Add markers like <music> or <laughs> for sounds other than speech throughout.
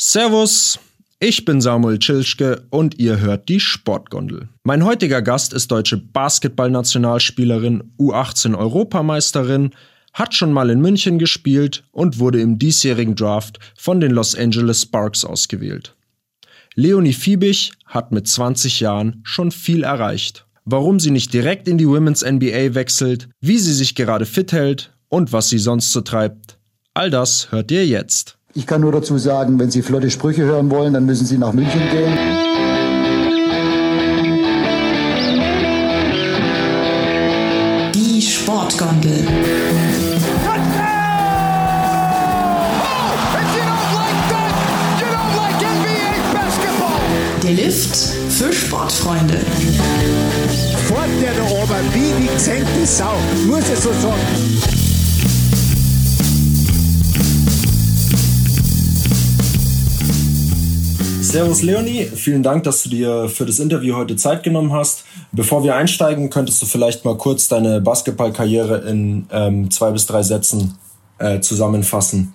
Servus, ich bin Samuel Tschilschke und ihr hört die Sportgondel. Mein heutiger Gast ist deutsche Basketballnationalspielerin, U18-Europameisterin, hat schon mal in München gespielt und wurde im diesjährigen Draft von den Los Angeles Sparks ausgewählt. Leonie Fiebig hat mit 20 Jahren schon viel erreicht. Warum sie nicht direkt in die Women's NBA wechselt, wie sie sich gerade fit hält und was sie sonst so treibt, all das hört ihr jetzt. Ich kann nur dazu sagen, wenn Sie flotte Sprüche hören wollen, dann müssen Sie nach München gehen. Die Sportgondel. Der Lift für Sportfreunde. Fort der da oben, wie die gesenkte Sau. Muss es so sagen. Servus Leonie, vielen Dank, dass du dir für das Interview heute Zeit genommen hast. Bevor wir einsteigen, könntest du vielleicht mal kurz deine Basketballkarriere in ähm, zwei bis drei Sätzen äh, zusammenfassen.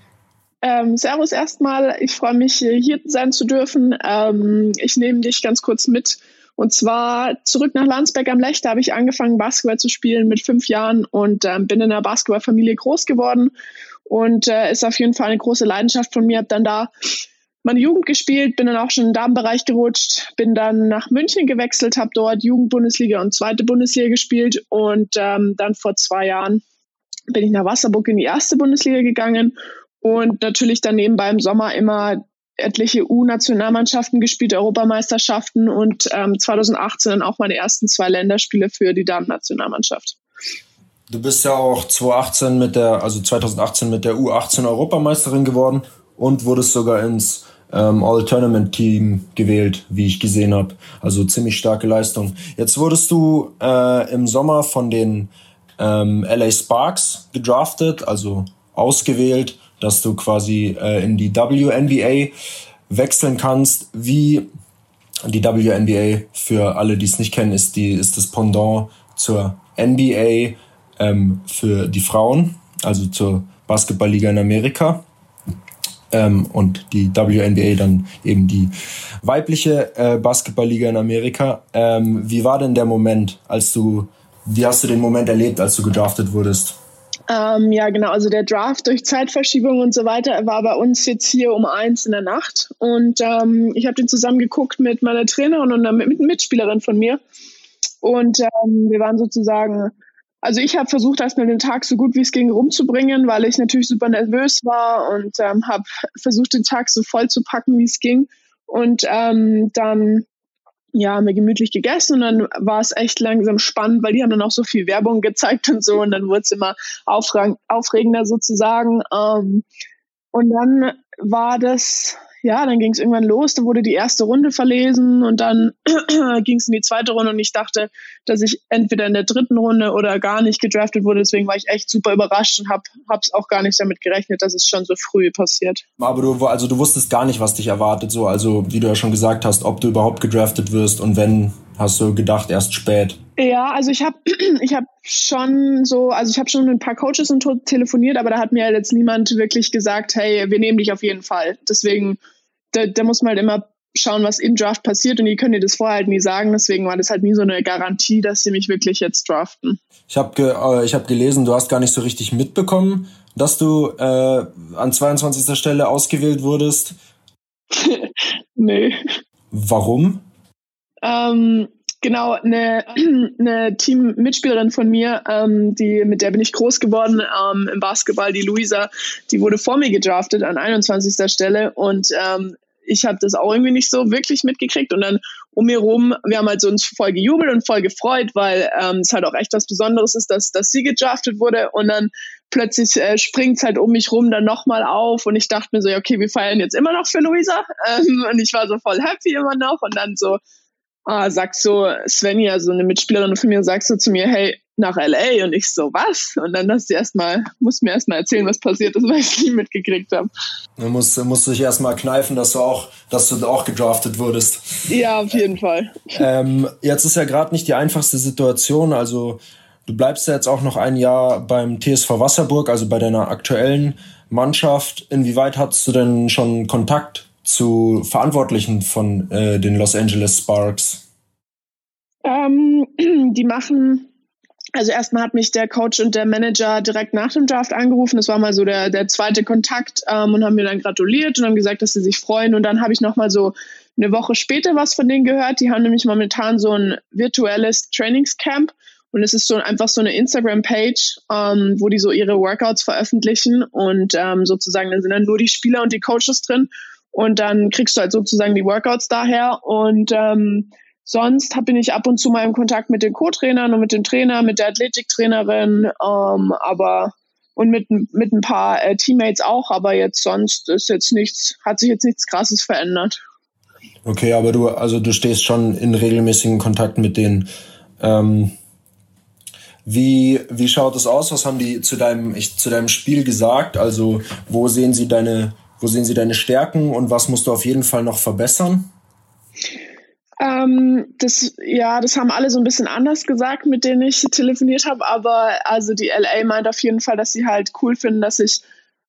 Ähm, servus erstmal, ich freue mich hier sein zu dürfen. Ähm, ich nehme dich ganz kurz mit. Und zwar zurück nach Landsberg am Lech, da habe ich angefangen, Basketball zu spielen mit fünf Jahren und ähm, bin in einer Basketballfamilie groß geworden. Und äh, ist auf jeden Fall eine große Leidenschaft von mir. Habe dann da meine Jugend gespielt, bin dann auch schon im Damenbereich gerutscht, bin dann nach München gewechselt, habe dort Jugendbundesliga und zweite Bundesliga gespielt und ähm, dann vor zwei Jahren bin ich nach Wasserburg in die erste Bundesliga gegangen und natürlich dann nebenbei im Sommer immer etliche U-Nationalmannschaften gespielt, Europameisterschaften und ähm, 2018 dann auch meine ersten zwei Länderspiele für die Damen-Nationalmannschaft. Du bist ja auch 2018 mit der, also 2018 mit der U18 Europameisterin geworden und wurdest sogar ins ähm, All-Tournament-Team gewählt, wie ich gesehen habe. Also ziemlich starke Leistung. Jetzt wurdest du äh, im Sommer von den ähm, LA Sparks gedraftet, also ausgewählt, dass du quasi äh, in die WNBA wechseln kannst. Wie die WNBA, für alle, die es nicht kennen, ist, die, ist das Pendant zur NBA ähm, für die Frauen, also zur Basketballliga in Amerika ähm, und die WNBA dann eben die weibliche äh, Basketballliga in Amerika. Ähm, wie war denn der Moment, als du, wie hast du den Moment erlebt, als du gedraftet wurdest? Ähm, ja, genau. Also der Draft durch Zeitverschiebung und so weiter war bei uns jetzt hier um eins in der Nacht. Und ähm, ich habe den zusammen geguckt mit meiner Trainerin und einer Mitspielerin von mir. Und ähm, wir waren sozusagen also ich habe versucht, erstmal den Tag so gut wie es ging rumzubringen, weil ich natürlich super nervös war und ähm, habe versucht, den Tag so voll zu packen, wie es ging. Und ähm, dann ja, haben wir gemütlich gegessen und dann war es echt langsam spannend, weil die haben dann auch so viel Werbung gezeigt und so und dann wurde es immer aufregender sozusagen. Ähm, und dann war das ja, dann ging es irgendwann los, dann wurde die erste Runde verlesen und dann <clears throat> ging es in die zweite Runde und ich dachte, dass ich entweder in der dritten Runde oder gar nicht gedraftet wurde. Deswegen war ich echt super überrascht und habe es auch gar nicht damit gerechnet, dass es schon so früh passiert. Aber du, also du wusstest gar nicht, was dich erwartet, so also wie du ja schon gesagt hast, ob du überhaupt gedraftet wirst und wenn, hast du gedacht erst spät. Ja, also ich habe <clears throat> ich hab schon so, also ich habe schon mit ein paar Coaches und telefoniert, aber da hat mir jetzt niemand wirklich gesagt, hey, wir nehmen dich auf jeden Fall. Deswegen da, da muss man halt immer schauen, was im Draft passiert und die können dir das vorher halt nie sagen. Deswegen war das halt nie so eine Garantie, dass sie mich wirklich jetzt draften. Ich habe ge äh, ich hab gelesen, du hast gar nicht so richtig mitbekommen, dass du äh, an 22. Stelle ausgewählt wurdest. <laughs> nee. Warum? Ähm, genau, eine, <clears throat> eine Teammitspielerin von mir, ähm, die, mit der bin ich groß geworden ähm, im Basketball, die Luisa, die wurde vor mir gedraftet an 21. Stelle und ähm, ich habe das auch irgendwie nicht so wirklich mitgekriegt und dann um mir rum, wir haben halt so uns voll gejubelt und voll gefreut, weil ähm, es halt auch echt was Besonderes ist, dass, dass sie gedraftet wurde und dann plötzlich äh, springt es halt um mich rum dann nochmal auf und ich dachte mir so, ja, okay, wir feiern jetzt immer noch für Luisa <laughs> ähm, und ich war so voll happy immer noch und dann so ah, sagt so Svenja, so eine Mitspielerin von mir, sagt so zu mir, hey, nach LA und ich so, was? Und dann hast du erstmal, musst mir erstmal erzählen, was passiert ist, <laughs> weil ich es nie mitgekriegt habe. Du musst, musst dich erstmal kneifen, dass du auch, dass du auch gedraftet wurdest. Ja, auf jeden Fall. Ähm, jetzt ist ja gerade nicht die einfachste Situation, also du bleibst ja jetzt auch noch ein Jahr beim TSV Wasserburg, also bei deiner aktuellen Mannschaft. Inwieweit hattest du denn schon Kontakt zu Verantwortlichen von äh, den Los Angeles Sparks? Ähm, <clears throat> die machen also erstmal hat mich der Coach und der Manager direkt nach dem Draft angerufen. Das war mal so der, der zweite Kontakt ähm, und haben mir dann gratuliert und haben gesagt, dass sie sich freuen. Und dann habe ich nochmal so eine Woche später was von denen gehört. Die haben nämlich momentan so ein virtuelles Trainingscamp. Und es ist so einfach so eine Instagram-Page, ähm, wo die so ihre Workouts veröffentlichen und ähm, sozusagen dann sind dann nur die Spieler und die Coaches drin und dann kriegst du halt sozusagen die Workouts daher und ähm, Sonst bin ich ab und zu mal im Kontakt mit den Co-Trainern und mit dem Trainer, mit der Athletiktrainerin, ähm, aber und mit, mit ein paar äh, Teammates auch, aber jetzt sonst ist jetzt nichts, hat sich jetzt nichts krasses verändert. Okay, aber du, also du stehst schon in regelmäßigen Kontakt mit denen. Ähm, wie, wie schaut es aus? Was haben die zu deinem, ich, zu deinem Spiel gesagt? Also, wo sehen sie deine, wo sehen sie deine Stärken und was musst du auf jeden Fall noch verbessern? Ähm, das, ja, das haben alle so ein bisschen anders gesagt, mit denen ich telefoniert habe, aber also die LA meint auf jeden Fall, dass sie halt cool finden, dass ich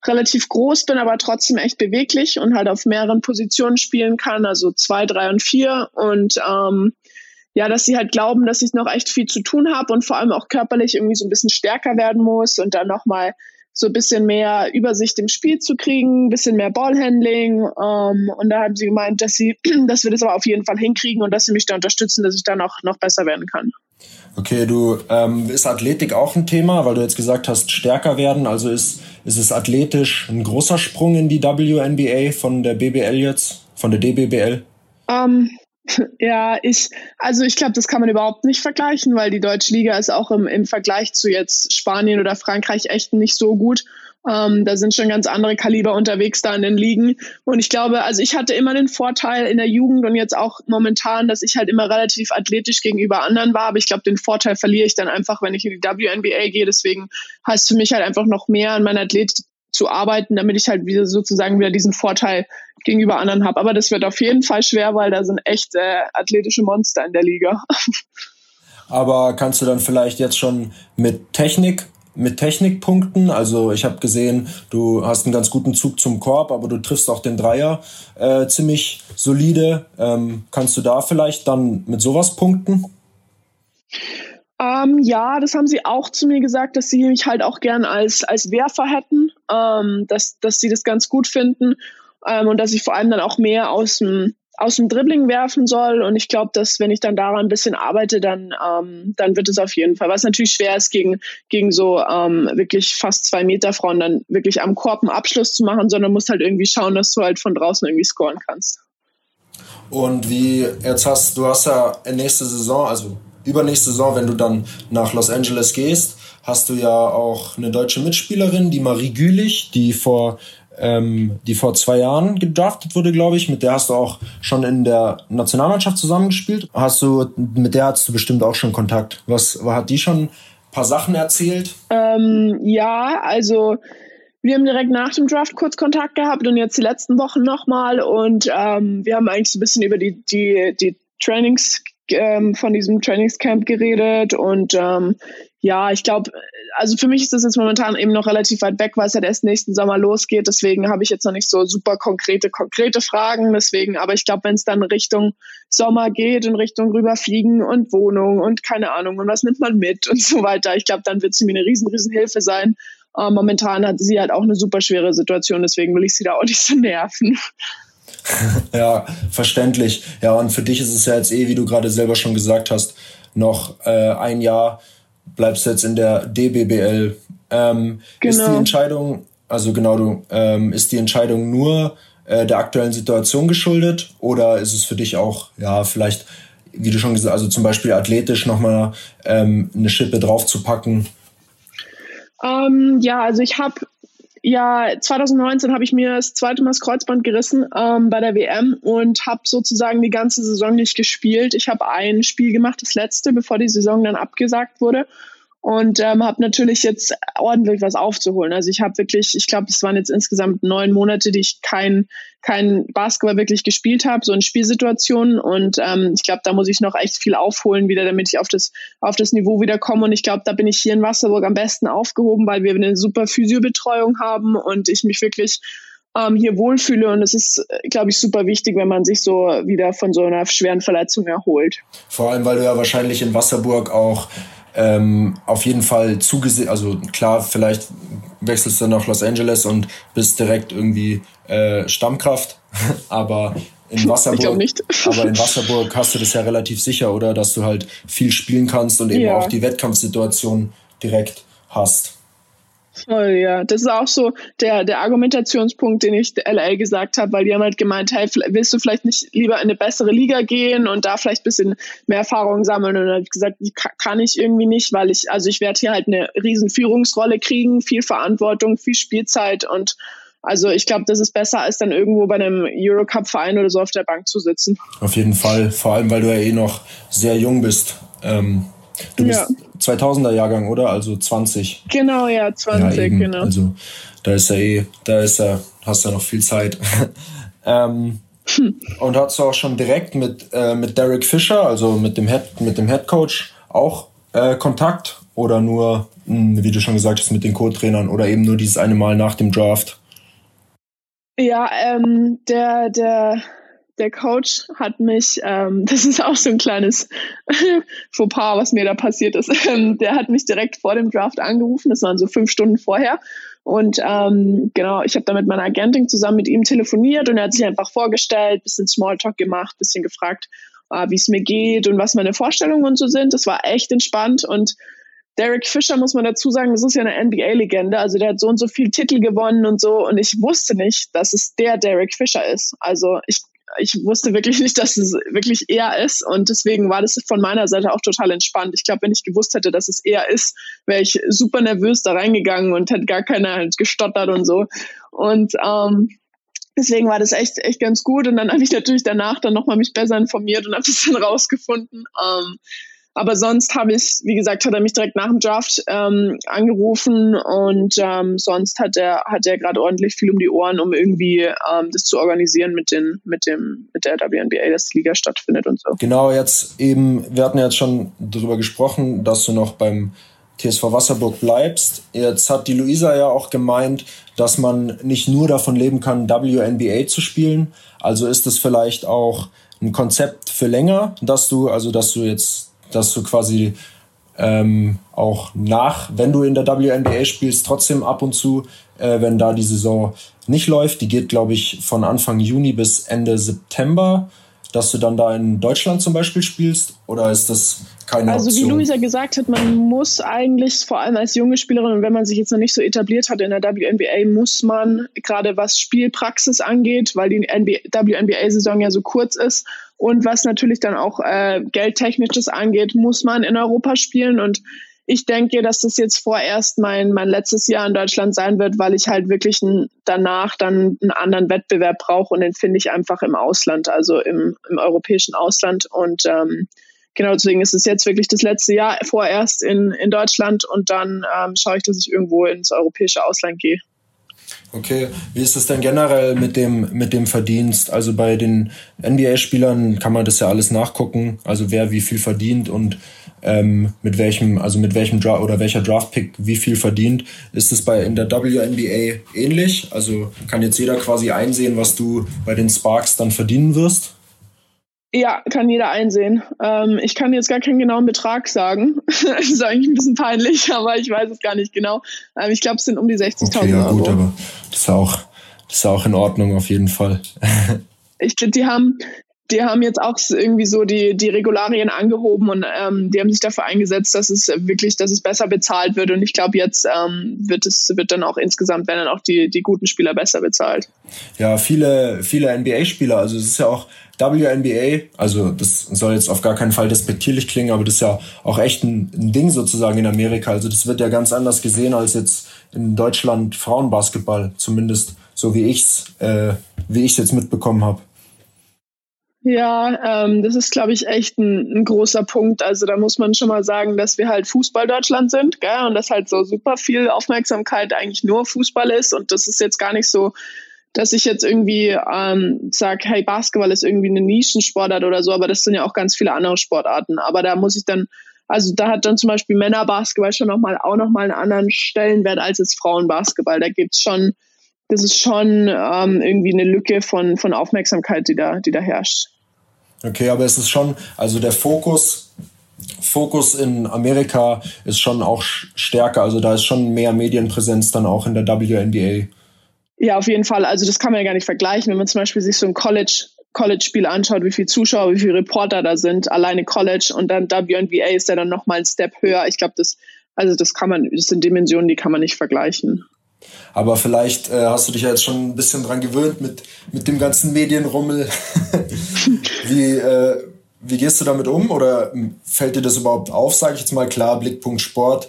relativ groß bin, aber trotzdem echt beweglich und halt auf mehreren Positionen spielen kann, also zwei, drei und vier und ähm, ja, dass sie halt glauben, dass ich noch echt viel zu tun habe und vor allem auch körperlich irgendwie so ein bisschen stärker werden muss und dann nochmal so ein bisschen mehr Übersicht im Spiel zu kriegen, ein bisschen mehr Ballhandling. Ähm, und da haben sie gemeint, dass sie, <clears throat> dass wir das aber auf jeden Fall hinkriegen und dass sie mich da unterstützen, dass ich da noch, noch besser werden kann. Okay, du ähm, ist Athletik auch ein Thema, weil du jetzt gesagt hast, stärker werden. Also ist, ist es athletisch ein großer Sprung in die WNBA von der BBL jetzt, von der DBBL? Ähm, ja, ich, also ich glaube, das kann man überhaupt nicht vergleichen, weil die deutsche Liga ist auch im, im Vergleich zu jetzt Spanien oder Frankreich echt nicht so gut. Ähm, da sind schon ganz andere Kaliber unterwegs da in den Ligen. Und ich glaube, also ich hatte immer den Vorteil in der Jugend und jetzt auch momentan, dass ich halt immer relativ athletisch gegenüber anderen war. Aber ich glaube, den Vorteil verliere ich dann einfach, wenn ich in die WNBA gehe. Deswegen heißt für mich halt einfach noch mehr an meiner Athletik zu arbeiten, damit ich halt wieder sozusagen wieder diesen Vorteil gegenüber anderen habe. Aber das wird auf jeden Fall schwer, weil da sind echt äh, athletische Monster in der Liga. <laughs> Aber kannst du dann vielleicht jetzt schon mit Technik mit Technikpunkten. Also ich habe gesehen, du hast einen ganz guten Zug zum Korb, aber du triffst auch den Dreier äh, ziemlich solide. Ähm, kannst du da vielleicht dann mit sowas punkten? Ähm, ja, das haben sie auch zu mir gesagt, dass sie mich halt auch gern als, als Werfer hätten, ähm, dass, dass sie das ganz gut finden ähm, und dass ich vor allem dann auch mehr aus dem, aus dem Dribbling werfen soll. Und ich glaube, dass wenn ich dann daran ein bisschen arbeite, dann, ähm, dann wird es auf jeden Fall. Was natürlich schwer ist, gegen, gegen so ähm, wirklich fast zwei Meter Frauen dann wirklich am Korb einen Abschluss zu machen, sondern musst halt irgendwie schauen, dass du halt von draußen irgendwie scoren kannst. Und wie jetzt hast du hast ja nächste Saison, also übernächste Saison, wenn du dann nach Los Angeles gehst, hast du ja auch eine deutsche Mitspielerin, die Marie Gülich, die vor ähm, die vor zwei Jahren gedraftet wurde, glaube ich. Mit der hast du auch schon in der Nationalmannschaft zusammengespielt. Hast du, mit der hast du bestimmt auch schon Kontakt. Was, hat die schon ein paar Sachen erzählt? Ähm, ja, also wir haben direkt nach dem Draft kurz Kontakt gehabt und jetzt die letzten Wochen nochmal und ähm, wir haben eigentlich so ein bisschen über die, die, die Trainings ähm, von diesem Trainingscamp geredet und ähm, ja, ich glaube, also für mich ist das jetzt momentan eben noch relativ weit weg, weil es halt erst nächsten Sommer losgeht. Deswegen habe ich jetzt noch nicht so super konkrete, konkrete Fragen. Deswegen, aber ich glaube, wenn es dann Richtung Sommer geht und Richtung rüberfliegen und Wohnung und keine Ahnung und was nimmt man mit und so weiter, ich glaube, dann wird sie mir eine riesen, riesen Hilfe sein. Äh, momentan hat sie halt auch eine super schwere Situation, deswegen will ich sie da auch nicht so nerven. <laughs> ja, verständlich. Ja, und für dich ist es ja jetzt eh, wie du gerade selber schon gesagt hast, noch äh, ein Jahr bleibst jetzt in der DBBL. Ähm, genau. Ist die genau. Entscheidung, also genau, du, ähm, ist die Entscheidung nur äh, der aktuellen Situation geschuldet oder ist es für dich auch, ja, vielleicht, wie du schon gesagt hast, also zum Beispiel athletisch nochmal ähm, eine Schippe draufzupacken? Ähm, ja, also ich habe ja, 2019 habe ich mir das zweite Mal das Kreuzband gerissen ähm, bei der WM und habe sozusagen die ganze Saison nicht gespielt. Ich habe ein Spiel gemacht, das letzte, bevor die Saison dann abgesagt wurde und ähm, habe natürlich jetzt ordentlich was aufzuholen. Also ich habe wirklich, ich glaube, es waren jetzt insgesamt neun Monate, die ich kein, kein Basketball wirklich gespielt habe, so in Spielsituationen. Und ähm, ich glaube, da muss ich noch echt viel aufholen wieder, damit ich auf das, auf das Niveau wieder komme. Und ich glaube, da bin ich hier in Wasserburg am besten aufgehoben, weil wir eine super Physiobetreuung haben und ich mich wirklich ähm, hier wohlfühle. Und es ist, glaube ich, super wichtig, wenn man sich so wieder von so einer schweren Verletzung erholt. Vor allem, weil du ja wahrscheinlich in Wasserburg auch ähm, auf jeden Fall zugesehen, also klar, vielleicht wechselst du nach Los Angeles und bist direkt irgendwie äh, Stammkraft, <laughs> aber in Wasserburg, <laughs> aber in Wasserburg hast du das ja relativ sicher, oder, dass du halt viel spielen kannst und eben ja. auch die Wettkampfsituation direkt hast. Voll, ja. Das ist auch so der, der Argumentationspunkt, den ich LA gesagt habe, weil die haben halt gemeint, hey, willst du vielleicht nicht lieber in eine bessere Liga gehen und da vielleicht ein bisschen mehr Erfahrung sammeln? Und dann habe ich gesagt, kann ich irgendwie nicht, weil ich, also ich werde hier halt eine riesen Führungsrolle kriegen, viel Verantwortung, viel Spielzeit und also ich glaube, das ist besser, als dann irgendwo bei einem Eurocup-Verein oder so auf der Bank zu sitzen. Auf jeden Fall, vor allem, weil du ja eh noch sehr jung bist. Ähm, du bist ja. 2000er Jahrgang, oder? Also 20. Genau, ja, 20, ja, genau. Also da ist ja eh, da ist ja, hast ja noch viel Zeit. <laughs> ähm, hm. Und hast du auch schon direkt mit, äh, mit Derek Fischer, also mit dem Head, mit dem Head Coach, auch äh, Kontakt oder nur, mh, hm, wie du schon gesagt hast, mit den Co-Trainern oder eben nur dieses eine Mal nach dem Draft? Ja, ähm, der, der der Coach hat mich, ähm, <laughs> das ist auch so ein kleines <laughs> Fauxpas, was mir da passiert ist. Ähm, der hat mich direkt vor dem Draft angerufen, das waren so fünf Stunden vorher. Und ähm, genau, ich habe da mit meiner Agentin zusammen mit ihm telefoniert und er hat sich einfach vorgestellt, bisschen Smalltalk gemacht, bisschen gefragt, äh, wie es mir geht und was meine Vorstellungen und so sind. Das war echt entspannt und Derek Fischer muss man dazu sagen, das ist ja eine NBA-Legende. Also der hat so und so viel Titel gewonnen und so. Und ich wusste nicht, dass es der Derek Fischer ist. Also ich ich wusste wirklich nicht, dass es wirklich er ist und deswegen war das von meiner Seite auch total entspannt. Ich glaube, wenn ich gewusst hätte, dass es er ist, wäre ich super nervös da reingegangen und hätte gar keiner halt gestottert und so. Und ähm, deswegen war das echt echt ganz gut und dann habe ich natürlich danach dann nochmal mich besser informiert und habe es dann rausgefunden. Ähm, aber sonst habe ich, wie gesagt, hat er mich direkt nach dem Draft ähm, angerufen und ähm, sonst hat er hat er gerade ordentlich viel um die Ohren, um irgendwie ähm, das zu organisieren mit den mit dem mit der WNBA, dass die Liga stattfindet und so. Genau, jetzt eben, wir hatten jetzt schon darüber gesprochen, dass du noch beim TSV Wasserburg bleibst. Jetzt hat die Luisa ja auch gemeint, dass man nicht nur davon leben kann, WNBA zu spielen. Also ist es vielleicht auch ein Konzept für länger, dass du, also dass du jetzt dass du quasi ähm, auch nach, wenn du in der WNBA spielst, trotzdem ab und zu, äh, wenn da die Saison nicht läuft, die geht, glaube ich, von Anfang Juni bis Ende September, dass du dann da in Deutschland zum Beispiel spielst? Oder ist das keine also, Option? Also wie Luisa gesagt hat, man muss eigentlich, vor allem als junge Spielerin, und wenn man sich jetzt noch nicht so etabliert hat in der WNBA, muss man, gerade was Spielpraxis angeht, weil die WNBA-Saison ja so kurz ist, und was natürlich dann auch äh, Geldtechnisches angeht, muss man in Europa spielen. Und ich denke, dass das jetzt vorerst mein, mein letztes Jahr in Deutschland sein wird, weil ich halt wirklich ein, danach dann einen anderen Wettbewerb brauche und den finde ich einfach im Ausland, also im, im europäischen Ausland. Und ähm, genau deswegen ist es jetzt wirklich das letzte Jahr vorerst in, in Deutschland und dann ähm, schaue ich, dass ich irgendwo ins europäische Ausland gehe. Okay, wie ist es denn generell mit dem, mit dem Verdienst? Also bei den NBA-Spielern kann man das ja alles nachgucken, also wer wie viel verdient und ähm, mit welchem, also mit welchem Draft oder welcher Draftpick wie viel verdient. Ist es bei in der WNBA ähnlich? Also kann jetzt jeder quasi einsehen, was du bei den Sparks dann verdienen wirst? Ja, kann jeder einsehen. Ähm, ich kann jetzt gar keinen genauen Betrag sagen. <laughs> das ist eigentlich ein bisschen peinlich, <laughs> aber ich weiß es gar nicht genau. Ähm, ich glaube, es sind um die 60.000 okay, ja, gut, aber das ist auch, das ist auch in Ordnung auf jeden Fall. <laughs> ich finde, die haben, die haben jetzt auch irgendwie so die, die Regularien angehoben und ähm, die haben sich dafür eingesetzt, dass es wirklich, dass es besser bezahlt wird. Und ich glaube, jetzt ähm, wird es wird dann auch insgesamt, werden dann auch die, die guten Spieler besser bezahlt. Ja, viele, viele NBA-Spieler, also es ist ja auch WNBA, also das soll jetzt auf gar keinen Fall despektierlich klingen, aber das ist ja auch echt ein, ein Ding sozusagen in Amerika. Also das wird ja ganz anders gesehen als jetzt in Deutschland Frauenbasketball, zumindest so wie ich's, äh, jetzt mitbekommen habe. Ja, ähm, das ist, glaube ich, echt ein, ein, großer Punkt. Also da muss man schon mal sagen, dass wir halt Fußball Deutschland sind, gell? Und dass halt so super viel Aufmerksamkeit eigentlich nur Fußball ist. Und das ist jetzt gar nicht so dass ich jetzt irgendwie ähm, sage, hey, Basketball ist irgendwie eine Nischensportart oder so, aber das sind ja auch ganz viele andere Sportarten. Aber da muss ich dann, also da hat dann zum Beispiel Männerbasketball schon noch mal, auch nochmal einen anderen Stellenwert als jetzt Frauenbasketball. Da gibt's schon das ist schon ähm, irgendwie eine Lücke von, von Aufmerksamkeit, die da, die da herrscht. Okay, aber es ist schon, also der Fokus, Fokus in Amerika ist schon auch stärker, also da ist schon mehr Medienpräsenz dann auch in der WNBA. Ja, auf jeden Fall. Also das kann man ja gar nicht vergleichen. Wenn man zum Beispiel sich so ein College College-Spiel anschaut, wie viele Zuschauer, wie viele Reporter da sind, alleine College und dann WNBA ist ja dann nochmal ein Step höher. Ich glaube, das, also das kann man, das sind Dimensionen, die kann man nicht vergleichen. Aber vielleicht äh, hast du dich ja jetzt schon ein bisschen dran gewöhnt mit, mit dem ganzen Medienrummel. <laughs> wie, äh, wie gehst du damit um? Oder fällt dir das überhaupt auf, sage ich jetzt mal? Klar, Blickpunkt Sport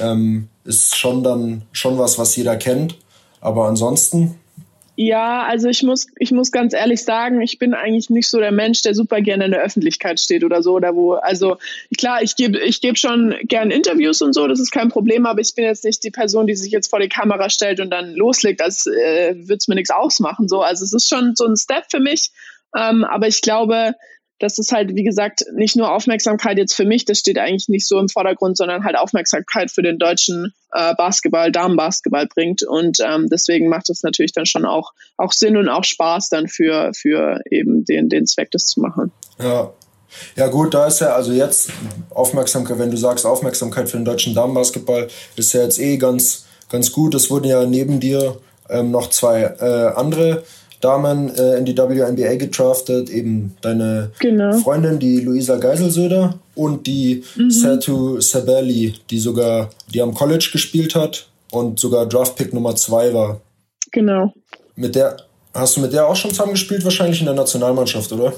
ähm, ist schon dann schon was, was jeder kennt. Aber ansonsten. Ja, also ich muss, ich muss ganz ehrlich sagen, ich bin eigentlich nicht so der Mensch, der super gerne in der Öffentlichkeit steht oder so, oder wo, also klar, ich gebe ich geb schon gern Interviews und so, das ist kein Problem, aber ich bin jetzt nicht die Person, die sich jetzt vor die Kamera stellt und dann loslegt, als äh, würde es mir nichts ausmachen. So. Also es ist schon so ein Step für mich, ähm, aber ich glaube, das ist halt, wie gesagt, nicht nur Aufmerksamkeit jetzt für mich, das steht eigentlich nicht so im Vordergrund, sondern halt Aufmerksamkeit für den deutschen äh, Basketball, Damenbasketball bringt. Und ähm, deswegen macht es natürlich dann schon auch, auch Sinn und auch Spaß dann für, für eben den, den Zweck, das zu machen. Ja. Ja gut, da ist ja also jetzt Aufmerksamkeit, wenn du sagst Aufmerksamkeit für den deutschen Damenbasketball, ist ja jetzt eh ganz, ganz gut. Es wurden ja neben dir ähm, noch zwei äh, andere Damen äh, in die WNBA gedraftet, eben deine genau. Freundin, die Luisa Geiselsöder und die mhm. Satu Sabelli, die sogar, die am College gespielt hat und sogar Draftpick Nummer zwei war. Genau. Mit der, hast du mit der auch schon zusammengespielt, wahrscheinlich in der Nationalmannschaft, oder?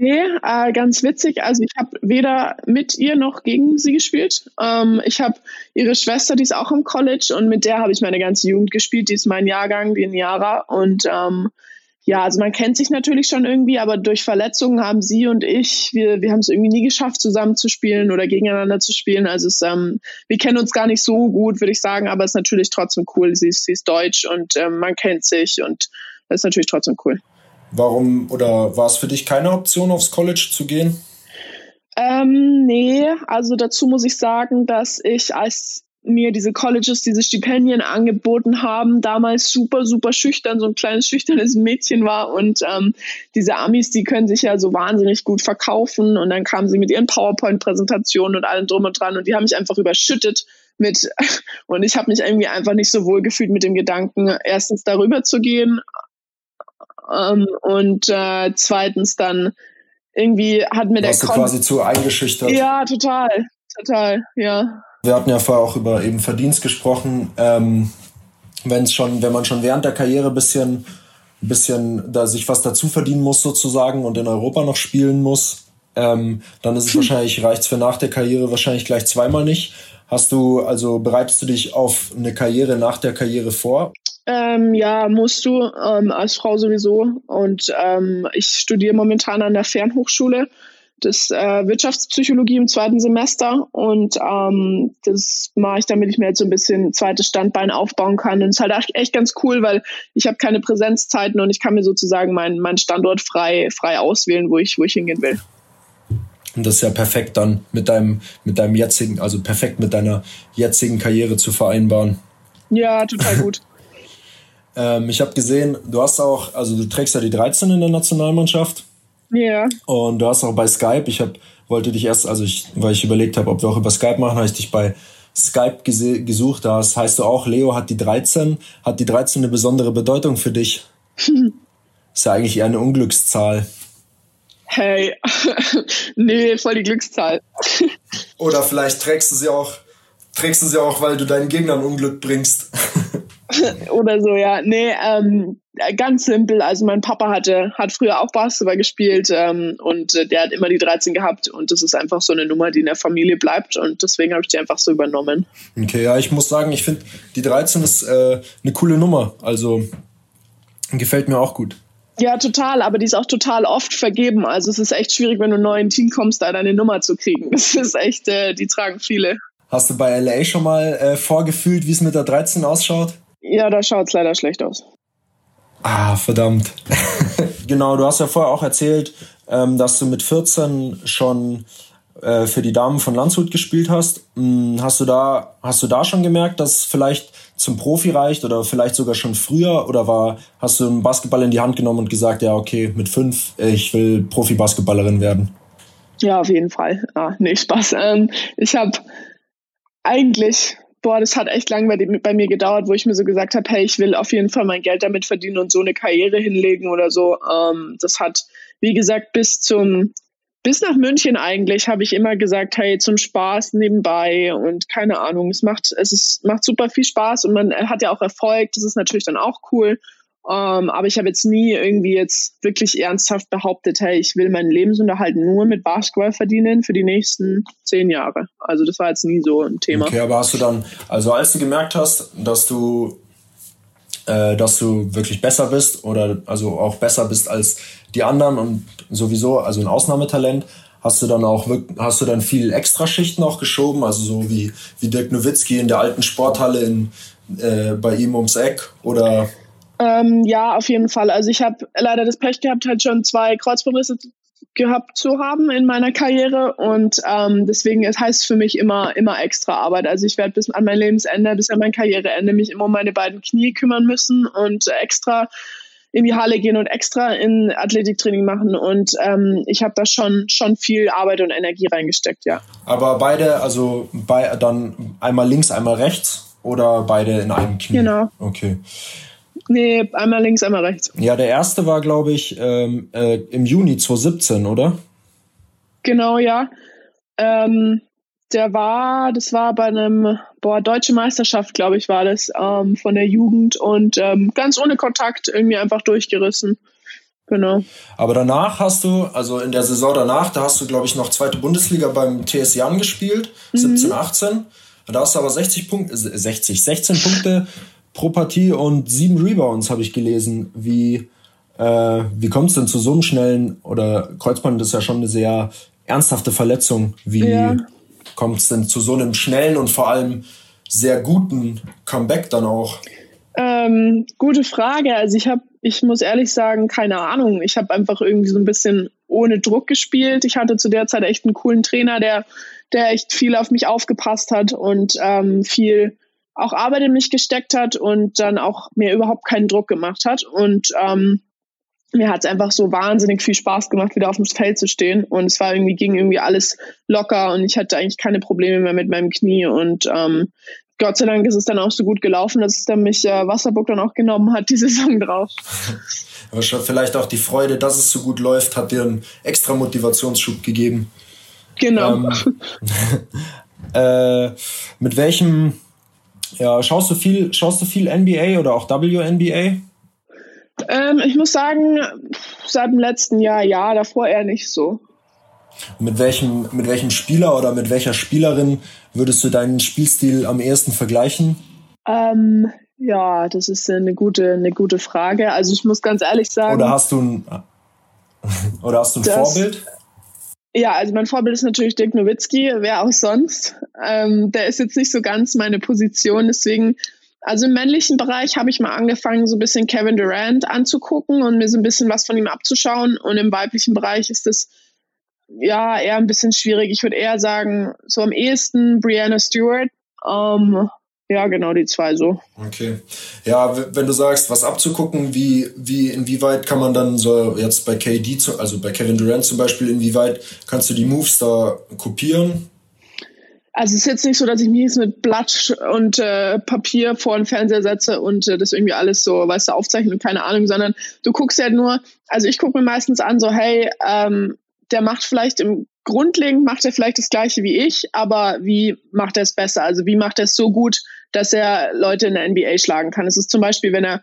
Nee, äh, ganz witzig. Also ich habe weder mit ihr noch gegen sie gespielt. Ähm, ich habe ihre Schwester, die ist auch im College und mit der habe ich meine ganze Jugend gespielt. Die ist mein Jahrgang, die in Jara. Und ähm, ja, also man kennt sich natürlich schon irgendwie, aber durch Verletzungen haben sie und ich, wir, wir haben es irgendwie nie geschafft, zusammen zu spielen oder gegeneinander zu spielen. Also es, ähm, wir kennen uns gar nicht so gut, würde ich sagen, aber es ist natürlich trotzdem cool. Sie ist, sie ist deutsch und ähm, man kennt sich und das ist natürlich trotzdem cool. Warum oder war es für dich keine Option, aufs College zu gehen? Ähm, nee, also dazu muss ich sagen, dass ich als mir diese Colleges, diese Stipendien angeboten haben, damals super, super schüchtern, so ein kleines schüchternes Mädchen war und ähm, diese Amis, die können sich ja so wahnsinnig gut verkaufen und dann kamen sie mit ihren PowerPoint-Präsentationen und allem drum und dran und die haben mich einfach überschüttet mit <laughs> und ich habe mich irgendwie einfach nicht so wohl gefühlt mit dem Gedanken, erstens darüber zu gehen ähm, und äh, zweitens dann irgendwie hat mir Warst der Kon quasi zu eingeschüchtert. Ja, total, total, ja. Wir hatten ja vorher auch über eben Verdienst gesprochen. Ähm, wenn schon, wenn man schon während der Karriere bisschen, bisschen da sich was dazu verdienen muss sozusagen und in Europa noch spielen muss, ähm, dann ist es hm. wahrscheinlich reicht's für nach der Karriere wahrscheinlich gleich zweimal nicht. Hast du also bereitest du dich auf eine Karriere nach der Karriere vor? Ähm, ja, musst du ähm, als Frau sowieso. Und ähm, ich studiere momentan an der Fernhochschule das äh, Wirtschaftspsychologie im zweiten Semester und ähm, das mache ich, damit ich mir jetzt so ein bisschen zweites Standbein aufbauen kann. Und es ist halt echt ganz cool, weil ich habe keine Präsenzzeiten und ich kann mir sozusagen meinen mein Standort frei, frei auswählen, wo ich, wo ich hingehen will. Und das ist ja perfekt dann mit deinem, mit deinem jetzigen, also perfekt mit deiner jetzigen Karriere zu vereinbaren. Ja, total gut. <laughs> <laughs> ähm, ich habe gesehen, du hast auch, also du trägst ja die 13 in der Nationalmannschaft. Ja. Und du hast auch bei Skype, ich hab, wollte dich erst, also ich, weil ich überlegt habe, ob wir auch über Skype machen, habe ich dich bei Skype gesucht. Da heißt du auch, Leo hat die 13. Hat die 13 eine besondere Bedeutung für dich? <laughs> Ist ja eigentlich eher eine Unglückszahl. Hey, <laughs> nee, voll die Glückszahl. <laughs> Oder vielleicht trägst du sie auch, trägst du sie auch, weil du deinen Gegnern Unglück bringst. <laughs> Oder so, ja. Nee, ähm, ganz simpel. Also mein Papa hatte, hat früher auch Basketball gespielt ähm, und äh, der hat immer die 13 gehabt und das ist einfach so eine Nummer, die in der Familie bleibt und deswegen habe ich die einfach so übernommen. Okay, ja, ich muss sagen, ich finde die 13 ist äh, eine coole Nummer. Also gefällt mir auch gut. Ja, total, aber die ist auch total oft vergeben. Also es ist echt schwierig, wenn du neu in ein Team kommst, da deine Nummer zu kriegen. <laughs> Das ist echt, äh, die tragen viele. Hast du bei LA schon mal äh, vorgefühlt, wie es mit der 13 ausschaut? Ja, da schaut es leider schlecht aus. Ah, verdammt. <laughs> genau, du hast ja vorher auch erzählt, ähm, dass du mit 14 schon äh, für die Damen von Landshut gespielt hast. Hm, hast du da, hast du da schon gemerkt, dass vielleicht zum Profi reicht oder vielleicht sogar schon früher? Oder war, hast du einen Basketball in die Hand genommen und gesagt, ja, okay, mit fünf, ich will Profi-Basketballerin werden? Ja, auf jeden Fall. Ah, nee, Spaß. Ähm, ich habe eigentlich, boah, das hat echt lange bei, bei, mir gedauert, wo ich mir so gesagt habe, hey, ich will auf jeden Fall mein Geld damit verdienen und so eine Karriere hinlegen oder so. Ähm, das hat, wie gesagt, bis zum bis nach München eigentlich habe ich immer gesagt, hey, zum Spaß nebenbei und keine Ahnung, es macht, es ist, macht super viel Spaß und man hat ja auch Erfolg, das ist natürlich dann auch cool. Ähm, aber ich habe jetzt nie irgendwie jetzt wirklich ernsthaft behauptet, hey, ich will meinen Lebensunterhalt nur mit Basketball verdienen für die nächsten zehn Jahre. Also das war jetzt nie so ein Thema. Okay, aber hast du dann, also als du gemerkt hast, dass du äh, dass du wirklich besser bist oder also auch besser bist als die anderen und sowieso, also ein Ausnahmetalent. Hast du dann auch hast du dann viel Extraschichten auch geschoben, also so wie, wie Dirk Nowitzki in der alten Sporthalle in, äh, bei ihm ums Eck oder ähm, ja, auf jeden Fall. Also ich habe leider das Pech gehabt, halt schon zwei Kreuzbandrisse gehabt zu haben in meiner Karriere und ähm, deswegen es heißt für mich immer immer extra Arbeit. Also ich werde bis an mein Lebensende, bis an mein Karriereende mich immer um meine beiden Knie kümmern müssen und extra in die Halle gehen und extra in Athletiktraining machen und ähm, ich habe da schon schon viel Arbeit und Energie reingesteckt, ja. Aber beide, also bei, dann einmal links, einmal rechts oder beide in einem Knie? Genau. Okay. Nee, einmal links, einmal rechts. Ja, der erste war, glaube ich, ähm, äh, im Juni 2017, oder? Genau, ja. Ähm, der war, das war bei einem, boah, deutsche Meisterschaft, glaube ich, war das, ähm, von der Jugend und ähm, ganz ohne Kontakt irgendwie einfach durchgerissen. Genau. Aber danach hast du, also in der Saison danach, da hast du, glaube ich, noch zweite Bundesliga beim TS Jan gespielt, mhm. 17, 18. Da hast du aber 60 Punkte, 60, 16 Punkte pro Partie und sieben Rebounds habe ich gelesen. Wie, äh, wie kommt es denn zu so einem schnellen, oder Kreuzband ist ja schon eine sehr ernsthafte Verletzung. Wie ja. kommt es denn zu so einem schnellen und vor allem sehr guten Comeback dann auch? Ähm, gute Frage. Also ich habe, ich muss ehrlich sagen, keine Ahnung. Ich habe einfach irgendwie so ein bisschen ohne Druck gespielt. Ich hatte zu der Zeit echt einen coolen Trainer, der, der echt viel auf mich aufgepasst hat und ähm, viel auch Arbeit in mich gesteckt hat und dann auch mir überhaupt keinen Druck gemacht hat. Und ähm, mir hat es einfach so wahnsinnig viel Spaß gemacht, wieder auf dem Feld zu stehen. Und es war irgendwie, ging irgendwie alles locker und ich hatte eigentlich keine Probleme mehr mit meinem Knie. Und ähm, Gott sei Dank ist es dann auch so gut gelaufen, dass es dann mich äh, Wasserburg dann auch genommen hat, die <laughs> Saison drauf. Aber vielleicht auch die Freude, dass es so gut läuft, hat dir einen extra Motivationsschub gegeben. Genau. Ähm, <laughs> äh, mit welchem ja, schaust du viel, schaust du viel NBA oder auch WNBA? Ähm, ich muss sagen, seit dem letzten Jahr ja, davor eher nicht so. Mit welchem, mit welchem Spieler oder mit welcher Spielerin würdest du deinen Spielstil am ehesten vergleichen? Ähm, ja, das ist eine gute, eine gute Frage. Also ich muss ganz ehrlich sagen. <laughs> Oder hast du ein, oder hast du ein Vorbild? Ja, also mein Vorbild ist natürlich Dirk Nowitzki, wer auch sonst. Ähm, der ist jetzt nicht so ganz meine Position, deswegen, also im männlichen Bereich habe ich mal angefangen, so ein bisschen Kevin Durant anzugucken und mir so ein bisschen was von ihm abzuschauen. Und im weiblichen Bereich ist das ja eher ein bisschen schwierig. Ich würde eher sagen, so am ehesten Brianna Stewart. Ähm, ja, genau, die zwei so. Okay. Ja, wenn du sagst, was abzugucken, wie, wie, inwieweit kann man dann so jetzt bei KD, also bei Kevin Durant zum Beispiel, inwieweit kannst du die Moves da kopieren? Also es ist jetzt nicht so, dass ich mich jetzt mit Blatt und äh, Papier vor den Fernseher setze und äh, das irgendwie alles so, weißt du, aufzeichnen und keine Ahnung, sondern du guckst ja nur, also ich gucke mir meistens an, so, hey, ähm, der macht vielleicht im grundlegend macht er vielleicht das gleiche wie ich, aber wie macht er es besser? Also wie macht er es so gut, dass er Leute in der NBA schlagen kann? Es ist zum Beispiel, wenn er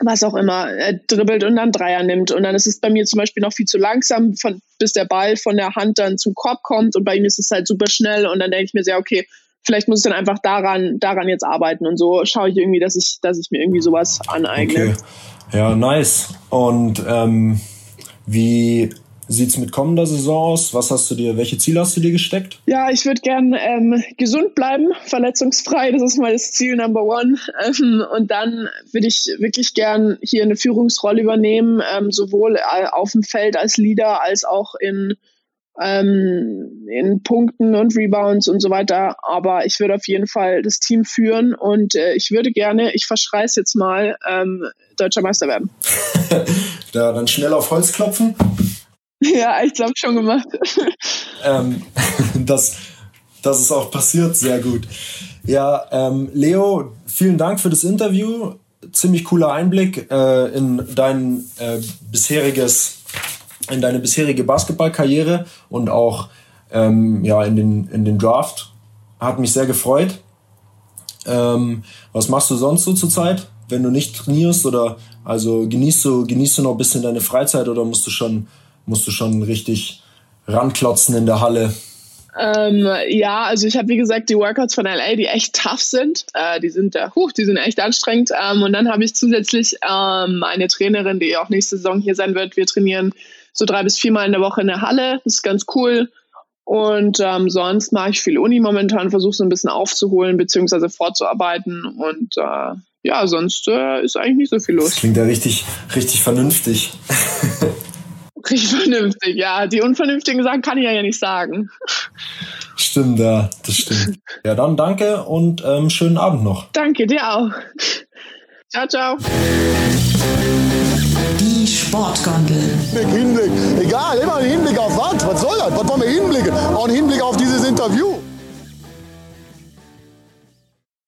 was auch immer, er dribbelt und dann Dreier nimmt. Und dann ist es bei mir zum Beispiel noch viel zu langsam, von, bis der Ball von der Hand dann zum Korb kommt. Und bei ihm ist es halt super schnell. Und dann denke ich mir sehr, okay, vielleicht muss ich dann einfach daran, daran jetzt arbeiten. Und so schaue ich irgendwie, dass ich, dass ich mir irgendwie sowas aneigne. Okay. Ja, nice. Und ähm, wie sieht es mit kommender Saison aus? Was hast du dir, welche Ziele hast du dir gesteckt? Ja, ich würde gern ähm, gesund bleiben, verletzungsfrei. Das ist mal das Ziel Number One. Ähm, und dann würde ich wirklich gern hier eine Führungsrolle übernehmen, ähm, sowohl äh, auf dem Feld als Leader als auch in ähm, in Punkten und Rebounds und so weiter. Aber ich würde auf jeden Fall das Team führen und äh, ich würde gerne, ich verschreie es jetzt mal, ähm, deutscher Meister werden. <laughs> da dann schnell auf Holz klopfen. Ja, ich glaube schon gemacht. ähm, <laughs> das, das ist auch passiert, sehr gut. Ja, ähm, Leo, vielen Dank für das Interview. Ziemlich cooler Einblick äh, in dein äh, bisheriges in deine bisherige Basketballkarriere und auch ähm, ja, in, den, in den Draft. Hat mich sehr gefreut. Ähm, was machst du sonst so zur Zeit, wenn du nicht trainierst oder also genießt du, genießt du noch ein bisschen deine Freizeit oder musst du schon, musst du schon richtig ranklotzen in der Halle? Ähm, ja, also ich habe wie gesagt die Workouts von LA, die echt tough sind. Äh, die sind äh, huch, die sind echt anstrengend. Ähm, und dann habe ich zusätzlich ähm, eine Trainerin, die auch nächste Saison hier sein wird. Wir trainieren so drei bis viermal in der Woche in der Halle. Das ist ganz cool. Und ähm, sonst mache ich viel Uni momentan, versuche so ein bisschen aufzuholen bzw. vorzuarbeiten. Und äh, ja, sonst äh, ist eigentlich nicht so viel los. Das klingt ja richtig, richtig vernünftig. <laughs> richtig <laughs> vernünftig, ja. Die unvernünftigen Sachen kann ich ja nicht sagen. Stimmt, ja, das stimmt. Ja, dann danke und ähm, schönen Abend noch. Danke, dir auch. Ciao, ciao. Die Sportgondel. Hinblick, Egal, immer ein Hinblick auf was? Was soll das? Was wollen wir hinblicken? Auch ein Hinblick auf dieses Interview.